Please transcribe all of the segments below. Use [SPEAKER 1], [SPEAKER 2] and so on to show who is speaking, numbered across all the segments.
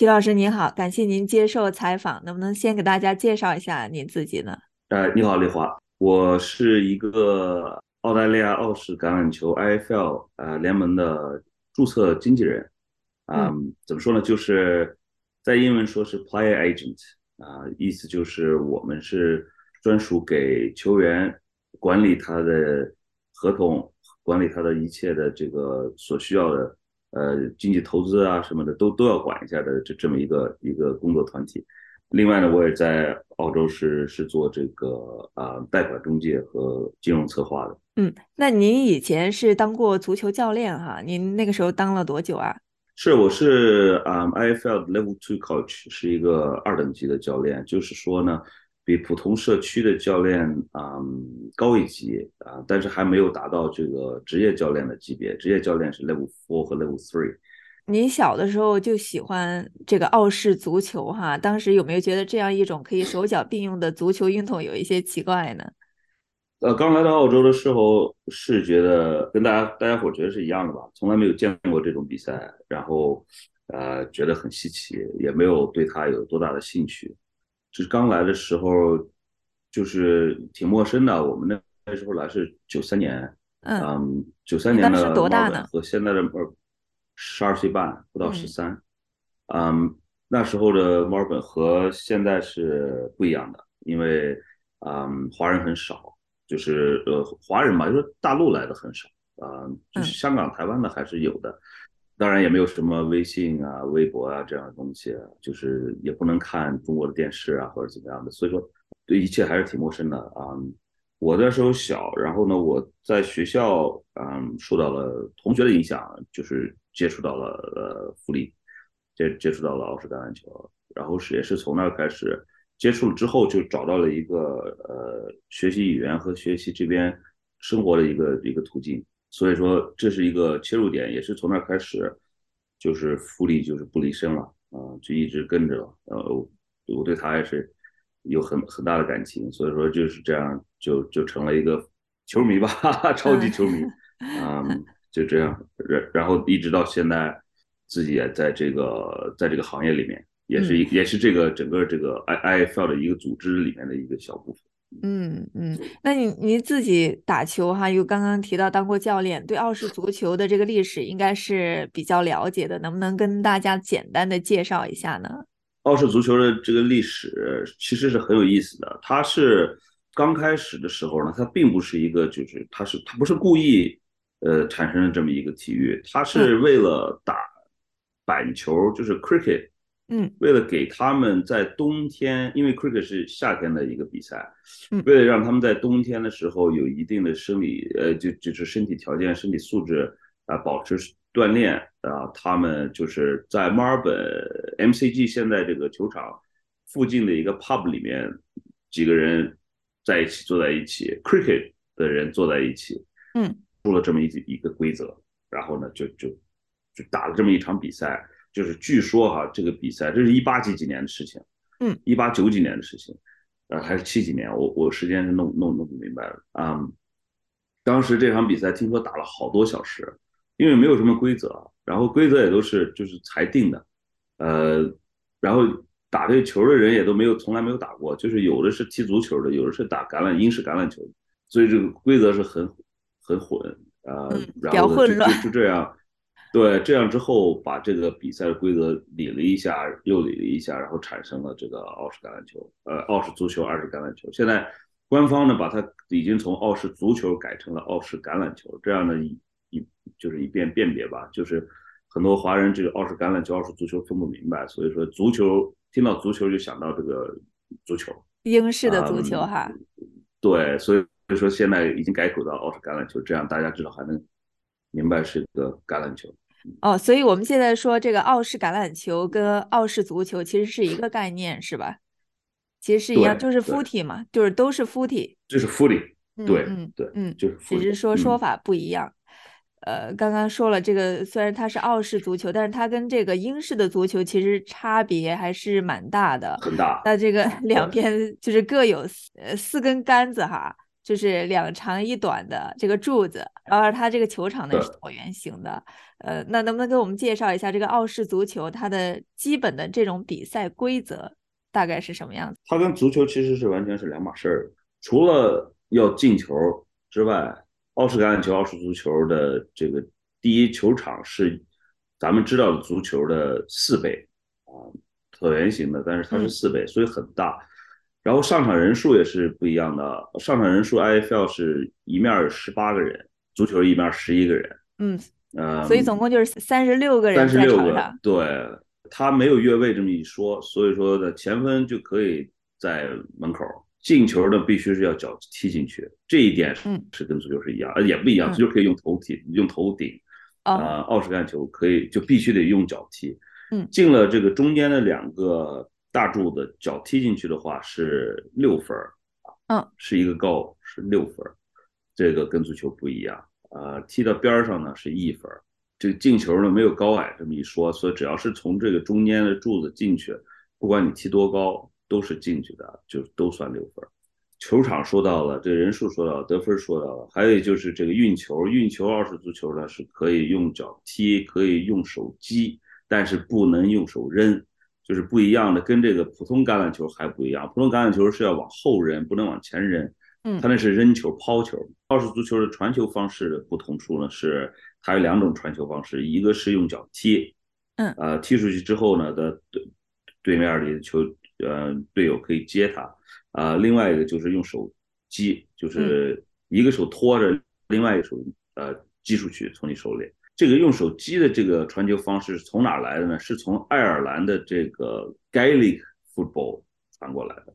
[SPEAKER 1] 齐老师您好，感谢您接受采访，能不能先给大家介绍一下您自己呢？
[SPEAKER 2] 呃，你好，丽华，我是一个澳大利亚澳式橄榄球 IFL 呃联盟的注册经纪人，啊，怎么说呢？就是在英文说是 player agent，啊，意思就是我们是专属给球员管理他的合同，管理他的一切的这个所需要的。呃，经济投资啊什么的都都要管一下的，这这么一个一个工作团体。另外呢，我也在澳洲是是做这个啊贷款中介和金融策划的。
[SPEAKER 1] 嗯，那您以前是当过足球教练哈？您那个时候当了多久啊？
[SPEAKER 2] 是，我是啊，IFL Level Two Coach，是一个二等级的教练，就是说呢。比普通社区的教练啊高一级啊，但是还没有达到这个职业教练的级别。职业教练是 Level Four 和 Level Three。
[SPEAKER 1] 您小的时候就喜欢这个澳式足球哈？当时有没有觉得这样一种可以手脚并用的足球运动有一些奇怪呢？
[SPEAKER 2] 呃，刚来到澳洲的时候是觉得跟大家大家伙觉得是一样的吧，从来没有见过这种比赛，然后呃觉得很稀奇，也没有对它有多大的兴趣。就是刚来的时候，就是挺陌生的。我们那那时候来是九三年，嗯，九三年的
[SPEAKER 1] 多大呢？
[SPEAKER 2] 和现在的呃十二岁半，不到十三。嗯，那时候的墨尔本和现在是不一样的，因为嗯华人很少，就是呃华人嘛，就是大陆来的很少啊，就是香港、台湾的还是有的。当然也没有什么微信啊、微博啊这样的东西，就是也不能看中国的电视啊或者怎么样的，所以说对一切还是挺陌生的啊。我那时候小，然后呢，我在学校嗯受到了同学的影响，就是接触到了呃福利，接接触到了澳式橄榄球，然后是也是从那儿开始接触了之后，就找到了一个呃学习语言和学习这边生活的一个一个途径。所以说这是一个切入点，也是从那开始，就是复利就是不离身了啊，就一直跟着了。呃，我对他也是有很很大的感情，所以说就是这样就就成了一个球迷吧，超级球迷啊，就这样，然然后一直到现在，自己也在这个在这个行业里面，也是也是这个整个这个 I I F L 的一个组织里面的一个小部分。
[SPEAKER 1] 嗯嗯，那你你自己打球哈，又刚刚提到当过教练，对奥氏足球的这个历史应该是比较了解的，能不能跟大家简单的介绍一下呢？
[SPEAKER 2] 奥氏足球的这个历史其实是很有意思的，它是刚开始的时候呢，它并不是一个，就是它是它不是故意呃产生的这么一个体育，它是为了打板球，就是 cricket。
[SPEAKER 1] 嗯，
[SPEAKER 2] 为了给他们在冬天，因为 cricket 是夏天的一个比赛，为了让他们在冬天的时候有一定的生理，呃，就就是身体条件、身体素质啊，保持锻炼啊，他们就是在墨尔本 MCG 现在这个球场附近的一个 pub 里面，几个人在一起坐在一起，cricket 的人坐在一起，
[SPEAKER 1] 嗯，
[SPEAKER 2] 出了这么一一个规则，然后呢，就就就打了这么一场比赛。就是据说哈，这个比赛这是一八几几年的事情，
[SPEAKER 1] 嗯，
[SPEAKER 2] 一八九几年的事情，呃，还是七几年，我我时间是弄弄弄不明白了啊。当时这场比赛听说打了好多小时，因为没有什么规则，然后规则也都是就是裁定的，呃，然后打这球的人也都没有从来没有打过，就是有的是踢足球的，有的是打橄榄英式橄榄球，所以这个规则是很很混啊，然后就就这样。对，这样之后把这个比赛的规则理了一下，又理了一下，然后产生了这个澳式橄榄球，呃，澳式足球、二式橄榄球。现在官方呢把它已经从澳式足球改成了澳式橄榄球，这样呢一一就是以便辨别吧。就是很多华人这个澳式橄榄球、澳式足球分不明白，所以说足球听到足球就想到这个足球，
[SPEAKER 1] 英式的足球哈。
[SPEAKER 2] 对，所以所以说现在已经改口到澳式橄榄球，这样大家至少还能明白是个橄榄球。
[SPEAKER 1] 哦，所以我们现在说这个澳式橄榄球跟澳式足球其实是一个概念，是吧？其实是一样，就是 footy 嘛，就是都是 footy，
[SPEAKER 2] 就是 footy，对，
[SPEAKER 1] 嗯
[SPEAKER 2] 对，
[SPEAKER 1] 嗯，
[SPEAKER 2] 就是，
[SPEAKER 1] 只是说说法不一样。呃，刚刚说了这个，虽然它是澳式足球，但是它跟这个英式的足球其实差别还是蛮大的，
[SPEAKER 2] 很大。
[SPEAKER 1] 那这个两边就是各有呃四根杆子哈。就是两长一短的这个柱子，然后它这个球场呢是椭圆形的。呃，那能不能给我们介绍一下这个澳式足球它的基本的这种比赛规则大概是什么样子？
[SPEAKER 2] 它跟足球其实是完全是两码事儿，除了要进球之外，澳式橄榄球、澳式足球的这个第一球场是咱们知道的足球的四倍啊，椭圆形的，但是它是四倍，所以很大。然后上场人数也是不一样的，上场人数 IFL 是一面十八个人，足球一面十一个人，
[SPEAKER 1] 嗯，呃，所以总共就是三十六个人在场上。
[SPEAKER 2] 对，他没有越位这么一说，所以说的前锋就可以在门口进球的必须是要脚踢进去，这一点是跟足球是一样，呃，也不一样，足球可以用头踢，用头顶，啊，澳式橄榄球可以就必须得用脚踢，
[SPEAKER 1] 嗯，
[SPEAKER 2] 进了这个中间的两个。大柱子脚踢进去的话是六分儿
[SPEAKER 1] 嗯，
[SPEAKER 2] 是一个高是六分儿，这个跟足球不一样啊。踢到边上呢是一分儿，这个进球呢没有高矮这么一说，所以只要是从这个中间的柱子进去，不管你踢多高都是进去的，就都算六分儿。球场说到了，这人数说到了，得分说到了，还有就是这个运球，运球二式足球呢是可以用脚踢，可以用手击，但是不能用手扔。就是不一样的，跟这个普通橄榄球还不一样。普通橄榄球是要往后扔，不能往前扔。
[SPEAKER 1] 嗯，
[SPEAKER 2] 它那是扔球、抛球。澳式足球的传球方式的不同处呢，是它有两种传球方式，一个是用脚踢，
[SPEAKER 1] 嗯，
[SPEAKER 2] 呃，踢出去之后呢，的对对面里的球，呃，队友可以接它，啊，另外一个就是用手击，就是一个手托着，另外一个手呃击出去，从你手里。这个用手击的这个传球方式是从哪来的呢？是从爱尔兰的这个 Gaelic football 传过来的。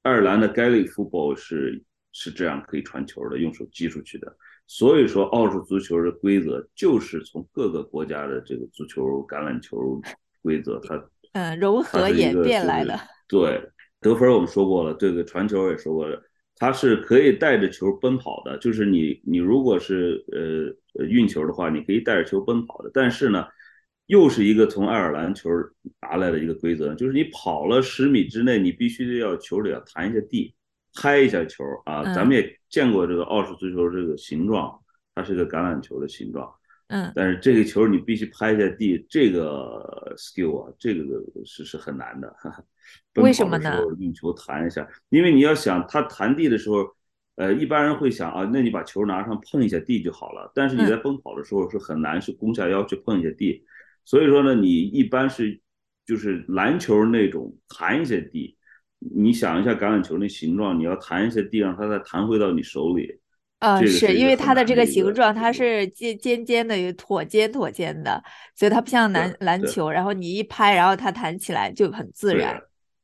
[SPEAKER 2] 爱尔兰的 Gaelic football 是是这样可以传球的，用手击出去的。所以说，澳洲足球的规则就是从各个国家的这个足球、橄榄球规则，它
[SPEAKER 1] 嗯融合演变来的。
[SPEAKER 2] 对，得分我们说过了，这个传球也说过了。它是可以带着球奔跑的，就是你你如果是呃运球的话，你可以带着球奔跑的。但是呢，又是一个从爱尔兰球拿来的一个规则，就是你跑了十米之内，你必须得要球里要弹一下地，拍一下球啊。咱们也见过这个奥式足球这个形状，它是个橄榄球的形状。
[SPEAKER 1] 嗯，
[SPEAKER 2] 但是这个球你必须拍一下地，这个 skill 啊，这个是是很难的。
[SPEAKER 1] 为什么呢？
[SPEAKER 2] 用球弹一下，因为你要想他弹地的时候，呃，一般人会想啊，那你把球拿上碰一下地就好了。但是你在奔跑的时候是很难，去弓下腰去碰一下地。所以说呢，你一般是就是篮球那种弹一下地。你想一下橄榄球那形状，你要弹一下地，让它再弹回到你手里。
[SPEAKER 1] 啊，
[SPEAKER 2] 是
[SPEAKER 1] 因为它的这
[SPEAKER 2] 个
[SPEAKER 1] 形状，它是尖尖尖的，椭尖椭尖的，所以它不像篮篮球。然后你一拍，然后它弹起来就很自然。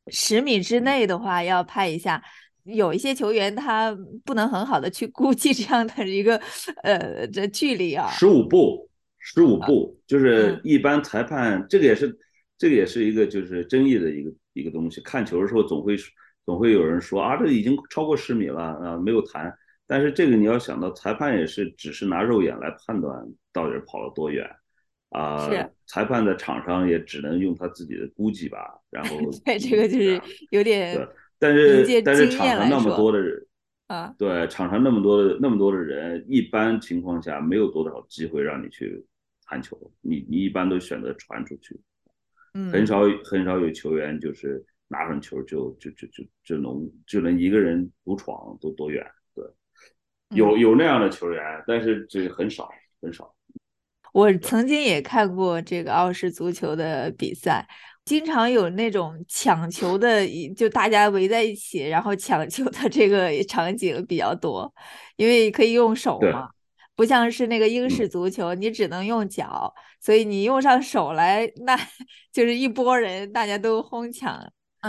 [SPEAKER 1] 十米之内的话要拍一下，有一些球员他不能很好的去估计这样的一个呃这距离啊。
[SPEAKER 2] 十五步，十五步，就是一般裁判这个也是这个也是一个就是争议的一个一个东西。看球的时候总会总会有人说啊，这已经超过十米了啊，没有弹。但是这个你要想到，裁判也是只是拿肉眼来判断到底跑了多远，啊，裁判在场上也只能用他自己的估计吧。然后，
[SPEAKER 1] 对这个就是有点，
[SPEAKER 2] 对，但是但是场上那么多的人
[SPEAKER 1] 啊，
[SPEAKER 2] 对，场上那么多的那么多的人，一般情况下没有多少机会让你去弹球，你你一般都选择传出去，
[SPEAKER 1] 嗯，
[SPEAKER 2] 很少很少有球员就是拿上球就就就就就能就能一个人独闯都多远。有有那样的球员，但是这很少很少。
[SPEAKER 1] 我曾经也看过这个澳式足球的比赛，经常有那种抢球的，就大家围在一起，然后抢球的这个场景比较多，因为可以用手嘛，不像是那个英式足球，你只能用脚，所以你用上手来，那 就是一波人，大家都哄抢。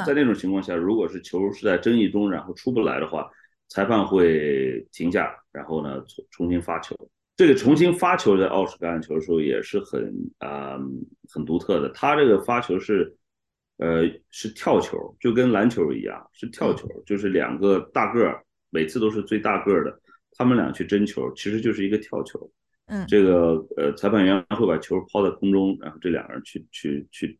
[SPEAKER 2] 在那种情况下，如果是球是在争议中，然后出不来的话。裁判会停下，然后呢重重新发球。这个重新发球在澳式橄榄球的时候也是很啊很独特的。他这个发球是呃是跳球，就跟篮球一样是跳球，就是两个大个儿，每次都是最大个儿的，他们俩去争球，其实就是一个跳球。
[SPEAKER 1] 嗯，
[SPEAKER 2] 这个呃裁判员会把球抛在空中，然后这两个人去去去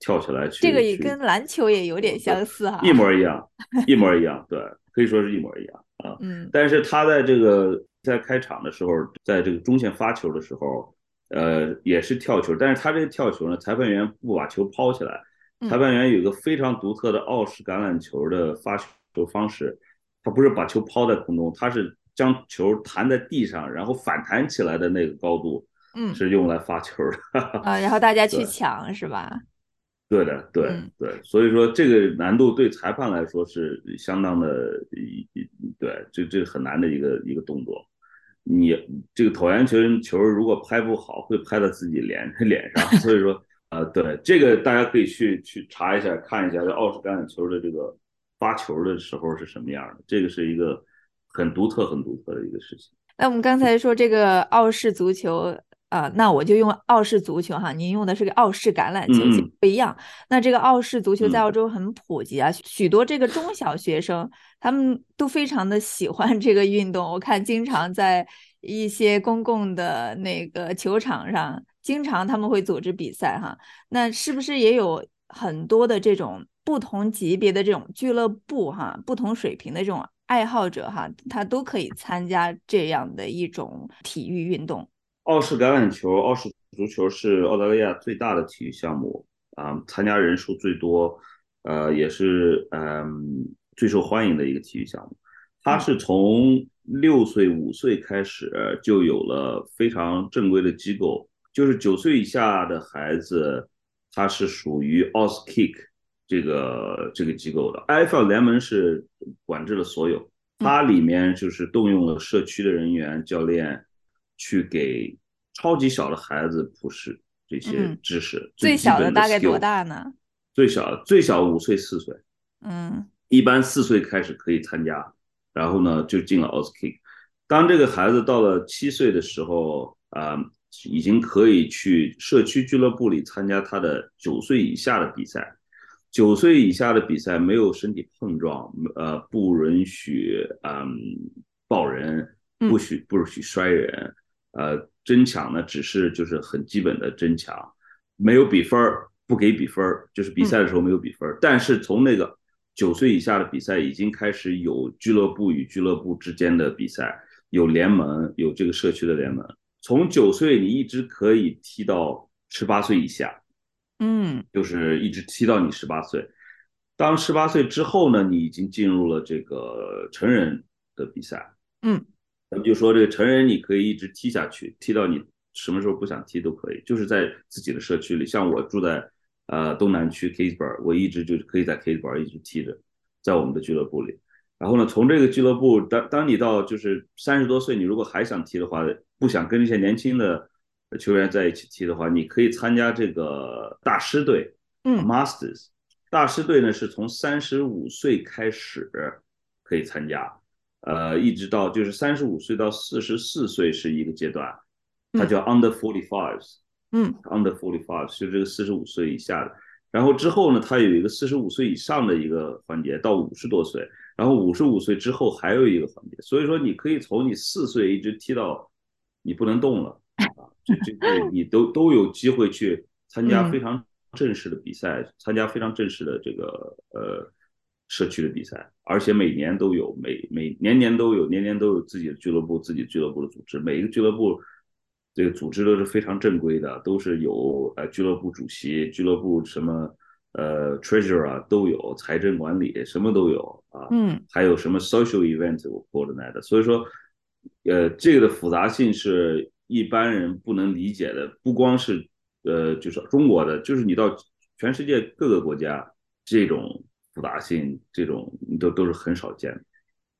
[SPEAKER 2] 跳起来去。
[SPEAKER 1] 这个也跟篮球也有点相似哈，
[SPEAKER 2] 一模一样，一模一样，对。可以说是一模一样，啊。
[SPEAKER 1] 嗯，
[SPEAKER 2] 但是他在这个在开场的时候，在这个中线发球的时候，呃，也是跳球，但是他这个跳球呢，裁判员不把球抛起来，裁判员有一个非常独特的澳式橄榄球的发球方式，他不是把球抛在空中，他是将球弹在地上，然后反弹起来的那个高度，
[SPEAKER 1] 嗯，
[SPEAKER 2] 是用来发球的。
[SPEAKER 1] 啊，然后大家去 抢是吧？
[SPEAKER 2] 对的，对对，所以说这个难度对裁判来说是相当的，对，这这很难的一个一个动作。你这个椭圆球球如果拍不好，会拍到自己脸 脸上。所以说，呃，对这个大家可以去去查一下，看一下这澳式橄榄球的这个发球的时候是什么样的。这个是一个很独特、很独特的一个事情。
[SPEAKER 1] 那我们刚才说这个澳式足球。啊，那我就用澳式足球哈，您用的是个澳式橄榄球，不一样。那这个澳式足球在澳洲很普及啊，许多这个中小学生他们都非常的喜欢这个运动。我看经常在一些公共的那个球场上，经常他们会组织比赛哈。那是不是也有很多的这种不同级别的这种俱乐部哈，不同水平的这种爱好者哈，他都可以参加这样的一种体育运动？
[SPEAKER 2] 澳式橄榄球、澳式足球是澳大利亚最大的体育项目啊，参加人数最多，呃，也是嗯最受欢迎的一个体育项目。它是从六岁、五岁开始就有了非常正规的机构，就是九岁以下的孩子，他是属于 Auskick 这个这个机构的。AFL 联盟是管制了所有，它里面就是动用了社区的人员、教练去给。超级小的孩子普适这些知识，
[SPEAKER 1] 最小的大概多大呢？
[SPEAKER 2] 最小最小五岁四岁，
[SPEAKER 1] 嗯，
[SPEAKER 2] 一般四岁开始可以参加，然后呢就进了 Auskick。当这个孩子到了七岁的时候，啊，已经可以去社区俱乐部里参加他的九岁以下的比赛。九岁以下的比赛没有身体碰撞，呃，不允许嗯抱人，不许不允许摔人，呃。争抢呢，只是就是很基本的争抢，没有比分儿，不给比分儿，就是比赛的时候没有比分儿。但是从那个九岁以下的比赛已经开始有俱乐部与俱乐部之间的比赛，有联盟，有这个社区的联盟。从九岁你一直可以踢到十八岁以下，
[SPEAKER 1] 嗯，
[SPEAKER 2] 就是一直踢到你十八岁。当十八岁之后呢，你已经进入了这个成人的比赛，
[SPEAKER 1] 嗯。
[SPEAKER 2] 咱们就说这个成人，你可以一直踢下去，踢到你什么时候不想踢都可以，就是在自己的社区里。像我住在呃东南区 k a s b u r g 我一直就可以在 k a s b u r g 一直踢着，在我们的俱乐部里。然后呢，从这个俱乐部，当当你到就是三十多岁，你如果还想踢的话，不想跟这些年轻的球员在一起踢的话，你可以参加这个大师队，
[SPEAKER 1] 嗯
[SPEAKER 2] ，Masters 大师队呢是从三十五岁开始可以参加。呃，一直到就是三十五岁到四十四岁是一个阶段，它叫 under forty fives，
[SPEAKER 1] 嗯
[SPEAKER 2] ，under forty fives 就这个四十五岁以下的。然后之后呢，它有一个四十五岁以上的一个环节，到五十多岁，然后五十五岁之后还有一个环节。所以说，你可以从你四岁一直踢到你不能动了啊，这这个你都都有机会去参加非常正式的比赛，参加非常正式的这个呃。社区的比赛，而且每年都有，每每年年都有，年年都有自己的俱乐部，自己俱乐部的组织。每一个俱乐部这个组织都是非常正规的，都是有呃俱乐部主席、俱乐部什么呃 treasurer 啊都有，财政管理什么都有啊。
[SPEAKER 1] 嗯，
[SPEAKER 2] 还有什么 social event 我 coordinate。所以说，呃，这个的复杂性是一般人不能理解的。不光是呃，就是中国的，就是你到全世界各个国家这种。复杂性这种都都是很少见的，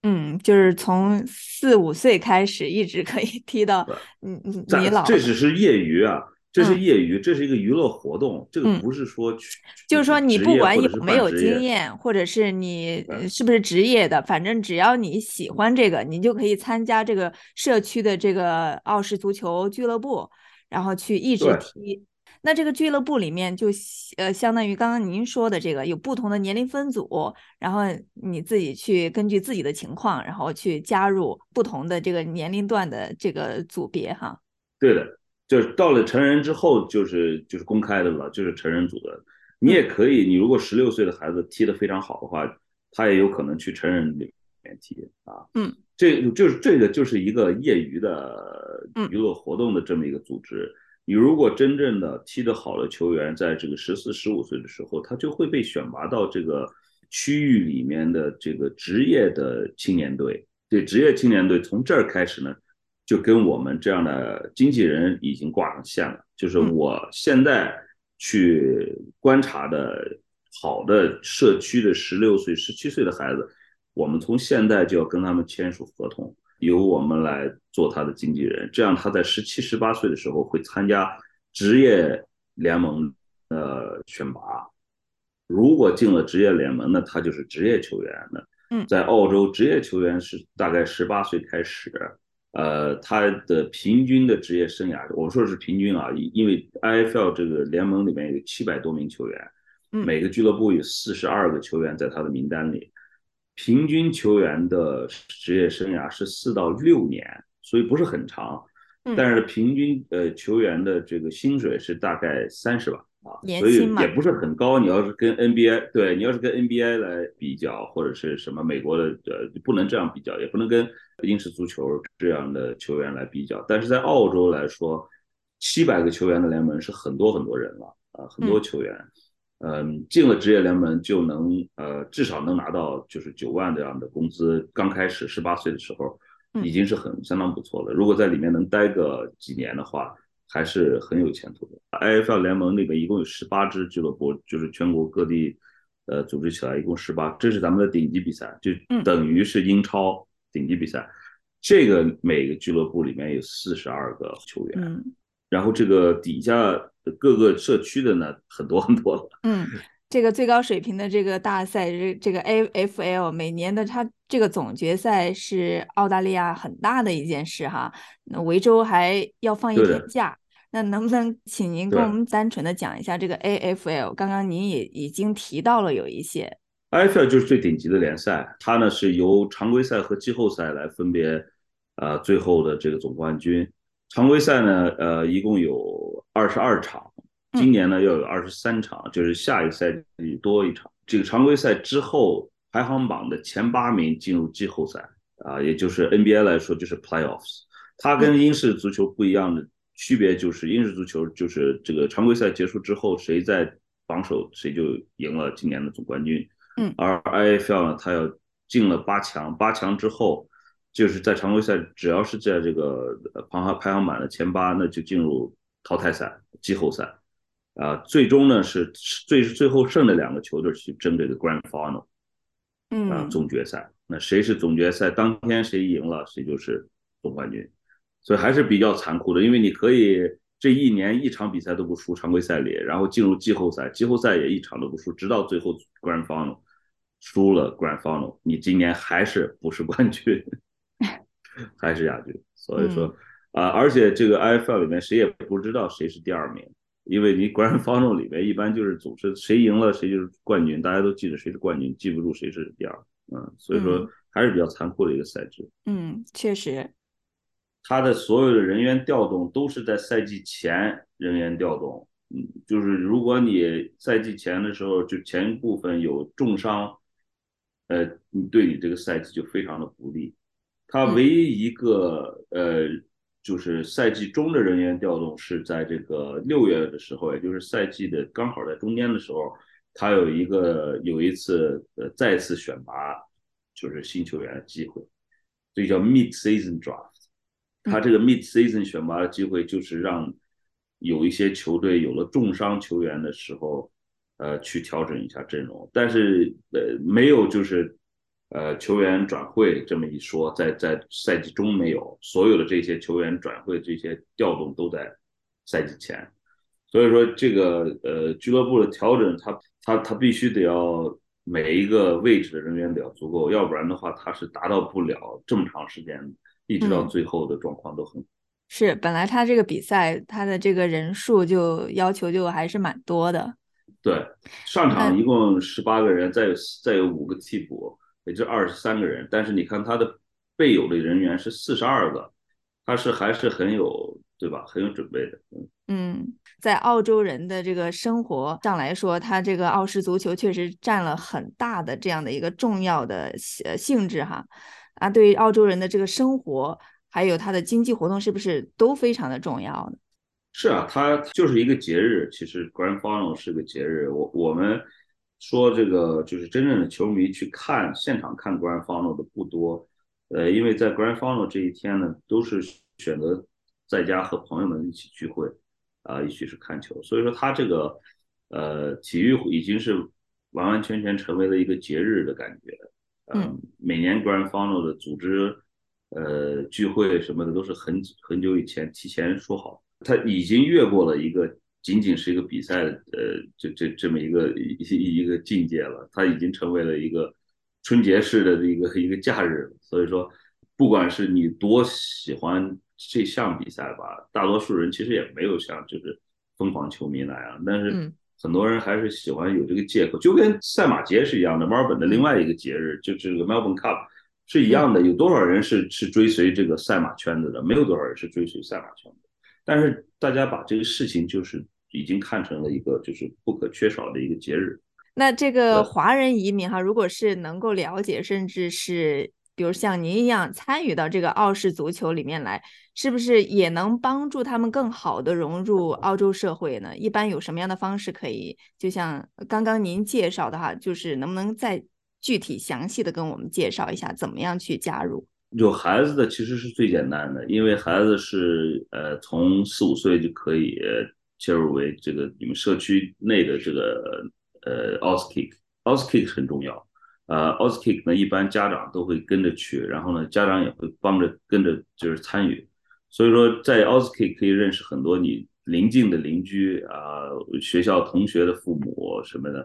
[SPEAKER 1] 嗯，就是从四五岁开始一直可以 踢到，你你，你老
[SPEAKER 2] 这只是业余啊，这是业余，这是一个娱乐活动，这个不是说去，
[SPEAKER 1] 就是说你不管有没有
[SPEAKER 2] 经
[SPEAKER 1] 验，或者是你是不是职业的，反正只要你喜欢这个，你就可以参加这个社区的这个奥氏足球俱乐部，然后去一直踢。那这个俱乐部里面就呃，相当于刚刚您说的这个，有不同的年龄分组，然后你自己去根据自己的情况，然后去加入不同的这个年龄段的这个组别哈。
[SPEAKER 2] 对的，就是到了成人之后，就是就是公开的了，就是成人组的。你也可以，你如果十六岁的孩子踢得非常好的话，他也有可能去成人里面踢啊。
[SPEAKER 1] 嗯，
[SPEAKER 2] 这就是这个就是一个业余的娱乐活动的这么一个组织。你如果真正的踢得好的球员，在这个十四、十五岁的时候，他就会被选拔到这个区域里面的这个职业的青年队。对，职业青年队从这儿开始呢，就跟我们这样的经纪人已经挂上线了。就是我现在去观察的好的社区的十六岁、十七岁的孩子，我们从现在就要跟他们签署合同。由我们来做他的经纪人，这样他在十七、十八岁的时候会参加职业联盟的选拔。如果进了职业联盟，那他就是职业球员的。
[SPEAKER 1] 嗯，
[SPEAKER 2] 在澳洲，职业球员是大概十八岁开始，呃，他的平均的职业生涯，我说的是平均啊，因为 IFL 这个联盟里面有七百多名球员，每个俱乐部有四十二个球员在他的名单里。平均球员的职业生涯是四到六年，所以不是很长，但是平均呃球员的这个薪水是大概三十万啊，所以也不是很高。你要是跟 NBA 对你要是跟 NBA 来比较，或者是什么美国的呃不能这样比较，也不能跟英式足球这样的球员来比较。但是在澳洲来说，七百个球员的联盟是很多很多人了啊，很多球员。嗯，进了职业联盟就能呃，至少能拿到就是九万这样的工资。刚开始十八岁的时候，已经是很相当不错了。如果在里面能待个几年的话，还是很有前途的。IFL 联盟那边一共有十八支俱乐部，就是全国各地呃组织起来一共十八，这是咱们的顶级比赛，就等于是英超顶级比赛。这个每个俱乐部里面有四十二个球员，然后这个底下。各个社区的呢很多很多了。
[SPEAKER 1] 嗯，这个最高水平的这个大赛，这这个 AFL 每年的它这个总决赛是澳大利亚很大的一件事哈。那维州还要放一天假，那能不能请您跟我们单纯的讲一下这个 AFL？刚刚您也已经提到了有一些。
[SPEAKER 2] AFL 就是最顶级的联赛，它呢是由常规赛和季后赛来分别，呃，最后的这个总冠军。常规赛呢，呃，一共有二十二场，今年呢要有二十三场，就是下一个赛季多一场。这个常规赛之后，排行榜的前八名进入季后赛，啊，也就是 NBA 来说就是 Playoffs。它跟英式足球不一样的区别就是，英式足球就是这个常规赛结束之后，谁在榜首谁就赢了今年的总冠军。
[SPEAKER 1] 嗯，
[SPEAKER 2] 而 IFL 呢，它要进了八强，八强之后。就是在常规赛，只要是在这个排行排行榜的前八，那就进入淘汰赛、季后赛，啊，最终呢是最最后剩的两个球队去争这个 Grand Final，啊，总决赛。那谁是总决赛当天谁赢了，谁就是总冠军。所以还是比较残酷的，因为你可以这一年一场比赛都不输，常规赛里，然后进入季后赛，季后赛也一场都不输，直到最后 Grand Final 输了 Grand Final，你今年还是不是冠军。还是亚军，所以说啊，而且这个 IFL 里面谁也不知道谁是第二名，因为你 Grand Final 里面一般就是总是谁赢了谁就是冠军，大家都记得谁是冠军，记不住谁是第二。嗯，所以说还是比较残酷的一个赛制。
[SPEAKER 1] 嗯，确实，
[SPEAKER 2] 他的所有的人员调动都是在赛季前人员调动。嗯，就是如果你赛季前的时候就前部分有重伤，呃，你对你这个赛季就非常的不利。他唯一一个呃，就是赛季中的人员调动是在这个六月的时候，也就是赛季的刚好在中间的时候，他有一个有一次呃再次选拔，就是新球员的机会，这叫 mid season draft。他这个 mid season 选拔的机会就是让有一些球队有了重伤球员的时候，呃，去调整一下阵容，但是呃没有就是。呃，球员转会这么一说，在在赛季中没有，所有的这些球员转会这些调动都在赛季前，所以说这个呃俱乐部的调整，他他他必须得要每一个位置的人员得要足够，要不然的话他是达到不了这么长时间，一直到最后的状况都很。
[SPEAKER 1] 是，本来他这个比赛他的这个人数就要求就还是蛮多的。
[SPEAKER 2] 对，上场一共十八个人，再有再有五个替补。也就二十三个人，但是你看他的备有的人员是四十二个，他是还是很有对吧？很有准备的。
[SPEAKER 1] 嗯，在澳洲人的这个生活上来说，他这个澳式足球确实占了很大的这样的一个重要的呃性质哈。啊，对于澳洲人的这个生活，还有他的经济活动，是不是都非常的重要呢？
[SPEAKER 2] 是啊，它就是一个节日。其实 Grand Final 是个节日。我我们说这个就是真正的球迷去看现场看 Grand Final 的不多。呃，因为在 Grand Final 这一天呢，都是选择在家和朋友们一起聚会。啊，一起是看球，所以说他这个呃体育已经是完完全全成为了一个节日的感觉。
[SPEAKER 1] 嗯，
[SPEAKER 2] 每年 Grand Final 的组织呃聚会什么的都是很很久以前提前说好，他已经越过了一个仅仅是一个比赛呃这这这么一个一一个境界了，它已经成为了一个春节式的一个一个假日。所以说，不管是你多喜欢。这项比赛吧，大多数人其实也没有像就是疯狂球迷那样，但是很多人还是喜欢有这个借口，就跟赛马节是一样的，墨尔本的另外一个节日就是这个 Melbourne Cup 是一样的。有多少人是是追随这个赛马圈子的？没有多少人是追随赛马圈子。但是大家把这个事情就是已经看成了一个就是不可缺少的一个节日。
[SPEAKER 1] 那这个华人移民哈，如果是能够了解，甚至是。比如像您一样参与到这个澳式足球里面来，是不是也能帮助他们更好的融入澳洲社会呢？一般有什么样的方式可以？就像刚刚您介绍的哈，就是能不能再具体详细的跟我们介绍一下，怎么样去加入？
[SPEAKER 2] 有孩子的其实是最简单的，因为孩子是呃从四五岁就可以切入为这个你们社区内的这个呃 o s k i c k o s k i c k 很重要。呃，Auskick 呢，一般家长都会跟着去，然后呢，家长也会帮着跟着就是参与，所以说在 Auskick 可以认识很多你邻近的邻居啊，学校同学的父母什么的，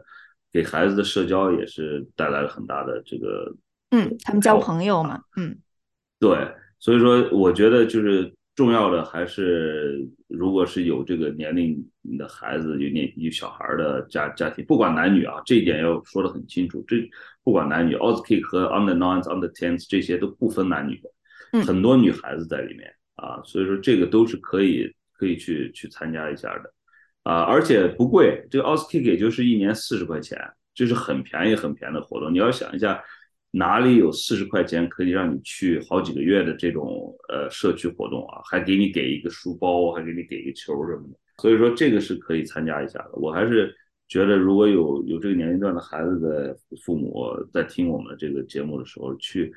[SPEAKER 2] 给孩子的社交也是带来了很大的这个，
[SPEAKER 1] 嗯，他们交朋友嘛，嗯，
[SPEAKER 2] 对，所以说我觉得就是重要的还是如果是有这个年龄的孩子有年有小孩的家家庭，不管男女啊，这一点要说的很清楚，这。不管男女，Auskick 和 Under Nines、Under Tens 这些都不分男女的，很多女孩子在里面啊，所以说这个都是可以可以去去参加一下的啊，而且不贵，这个 Auskick 也就是一年四十块钱，就是很便宜很便宜的活动。你要想一下，哪里有四十块钱可以让你去好几个月的这种呃社区活动啊？还给你给一个书包，还给你给一个球什么的，所以说这个是可以参加一下的。我还是。觉得如果有有这个年龄段的孩子的父母在听我们这个节目的时候，去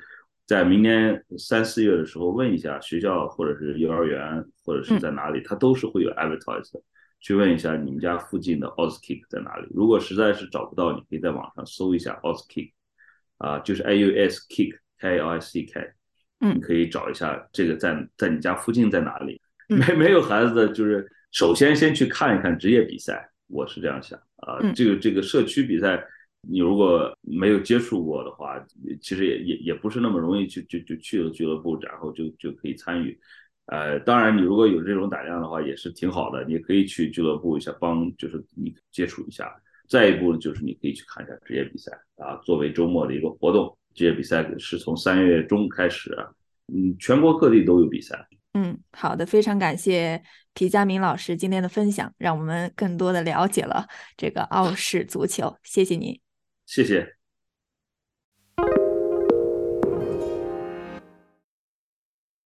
[SPEAKER 2] 在明年三四月的时候问一下学校或者是幼儿园或者是在哪里，他都是会有 advertise 的，去问一下你们家附近的 Auskick 在哪里。如果实在是找不到，你可以在网上搜一下 Auskick，啊，就是 A U S Kick K I C K，
[SPEAKER 1] 嗯，
[SPEAKER 2] 你可以找一下这个在在你家附近在哪里。没没有孩子的，就是首先先去看一看职业比赛，我是这样想。啊，这个这个社区比赛，你如果没有接触过的话，其实也也也不是那么容易去就就去了俱乐部，然后就就可以参与。呃，当然你如果有这种胆量的话，也是挺好的，你可以去俱乐部一下帮，就是你接触一下。再一步就是你可以去看一下职业比赛啊，作为周末的一个活动。职业比赛是从三月中开始，嗯，全国各地都有比赛。
[SPEAKER 1] 嗯，好的，非常感谢皮佳明老师今天的分享，让我们更多的了解了这个澳式足球。谢谢您，
[SPEAKER 2] 谢谢。